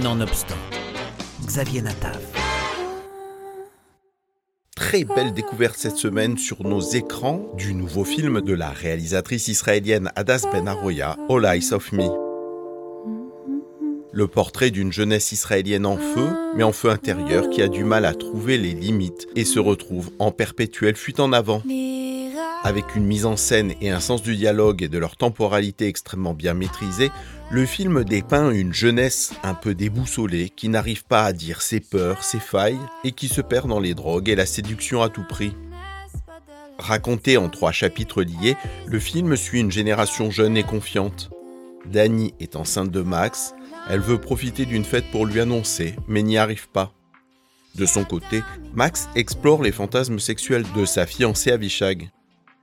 Nonobstant, Xavier Natav. Très belle découverte cette semaine sur nos écrans du nouveau film de la réalisatrice israélienne Adas Ben Aroya, All Eyes of Me. Le portrait d'une jeunesse israélienne en feu, mais en feu intérieur, qui a du mal à trouver les limites et se retrouve en perpétuelle fuite en avant. Avec une mise en scène et un sens du dialogue et de leur temporalité extrêmement bien maîtrisés, le film dépeint une jeunesse un peu déboussolée qui n'arrive pas à dire ses peurs, ses failles et qui se perd dans les drogues et la séduction à tout prix. Raconté en trois chapitres liés, le film suit une génération jeune et confiante. Dani est enceinte de Max, elle veut profiter d'une fête pour lui annoncer, mais n'y arrive pas. De son côté, Max explore les fantasmes sexuels de sa fiancée Avishag.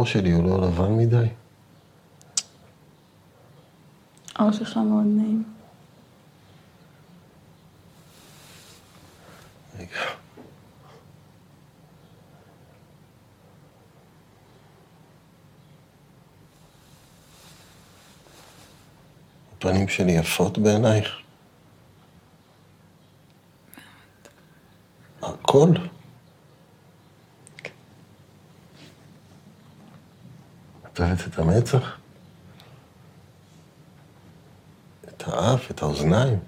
העור שלי הוא לא לבן מדי? העור שלך מאוד נעים. רגע. הפנים שלי יפות בעינייך? הכל? את אוהבת את המצח? את האף, את האוזניים?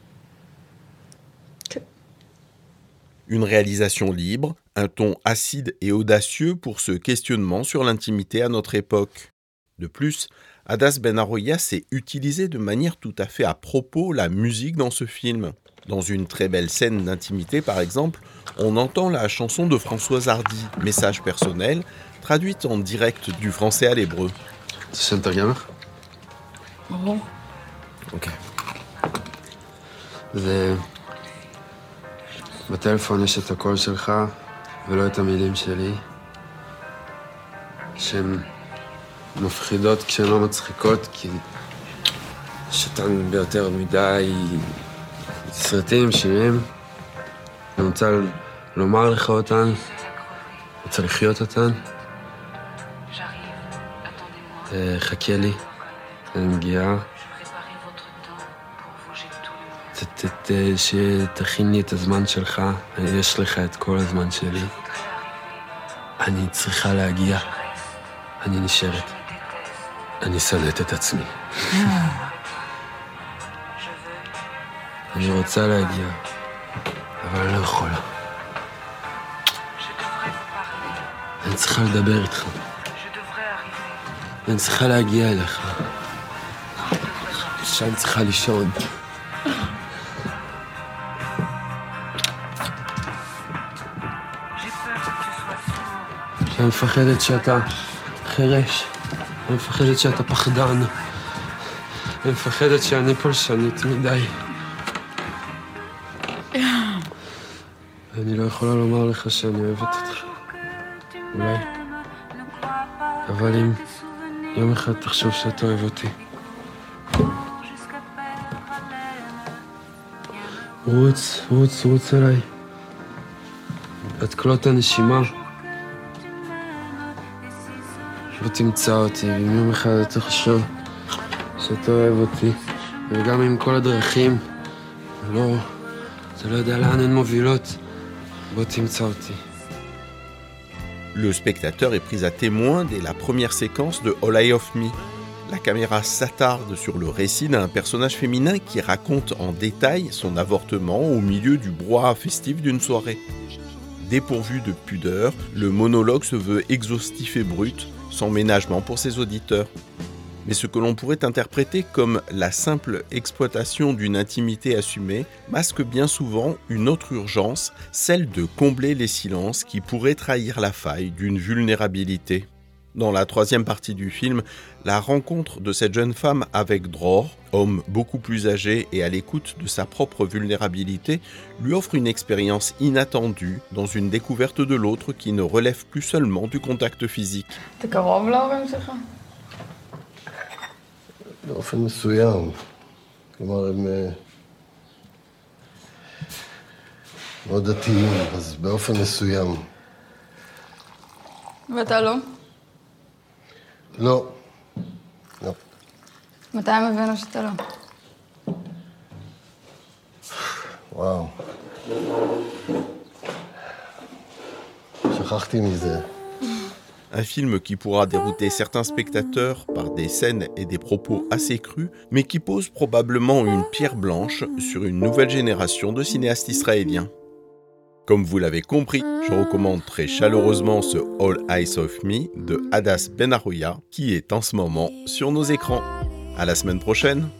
Une réalisation libre, un ton acide et audacieux pour ce questionnement sur l'intimité à notre époque. De plus, Adas Ben Aroya s'est utilisé de manière tout à fait à propos la musique dans ce film. Dans une très belle scène d'intimité, par exemple, on entend la chanson de Françoise Hardy, Message personnel, traduite en direct du français à l'hébreu. C'est מתרגם ברור. אוקיי. זה... בטלפון יש את הקול שלך ולא את המילים שלי, שהן מפחידות כשהן לא מצחיקות, כי שתן ביותר מדי סרטים, שירים. אני רוצה לומר לך אותן, רוצה לחיות אותן. אה, חכה לי, אני מגיעה. שתכין לי את הזמן שלך, יש לך את כל הזמן שלי. אני צריכה להגיע. אני נשארת. אני שונאת את עצמי. אני רוצה להגיע, אבל אני לא יכולה. אני צריכה לדבר איתך. אני צריכה להגיע אליך. שאני צריכה לישון. שאני מפחדת שאתה חירש. אני מפחדת שאתה פחדן. אני מפחדת שאני פולשנית מדי. אני לא יכולה לומר לך שאני אוהבת אותך. אולי. אבל אם יום אחד תחשוב שאתה אוהב אותי. רוץ, רוץ, רוץ אליי. את כלות הנשימה. ותמצא אותי, ואם יום אחד אתה חושב שאתה אוהב אותי, וגם עם כל הדרכים, לא, אתה לא יודע לאן הן מובילות, בוא תמצא אותי. Le spectateur est pris à témoin dès la première séquence de All Eye of Me. La caméra s'attarde sur le récit d'un personnage féminin qui raconte en détail son avortement au milieu du brouhaha festif d'une soirée. Dépourvu de pudeur, le monologue se veut exhaustif et brut, sans ménagement pour ses auditeurs. Mais ce que l'on pourrait interpréter comme la simple exploitation d'une intimité assumée masque bien souvent une autre urgence, celle de combler les silences qui pourraient trahir la faille d'une vulnérabilité. dans la troisième partie du film, la rencontre de cette jeune femme avec Dror, homme beaucoup plus âgé et à l'écoute de sa propre vulnérabilité, lui offre une expérience inattendue dans une découverte de l'autre qui ne relève plus seulement du contact physique. אתה קרוב להורים שלך? באופן מסוים. כלומר, הם אה, מאוד דתיים, אז באופן מסוים. ואתה לא? לא. לא. מתי הם הבינו שאתה לא? וואו. שכחתי מזה. Un film qui pourra dérouter certains spectateurs par des scènes et des propos assez crus, mais qui pose probablement une pierre blanche sur une nouvelle génération de cinéastes israéliens. Comme vous l'avez compris, je recommande très chaleureusement ce All Eyes of Me de Hadas Ben Arouya qui est en ce moment sur nos écrans. À la semaine prochaine!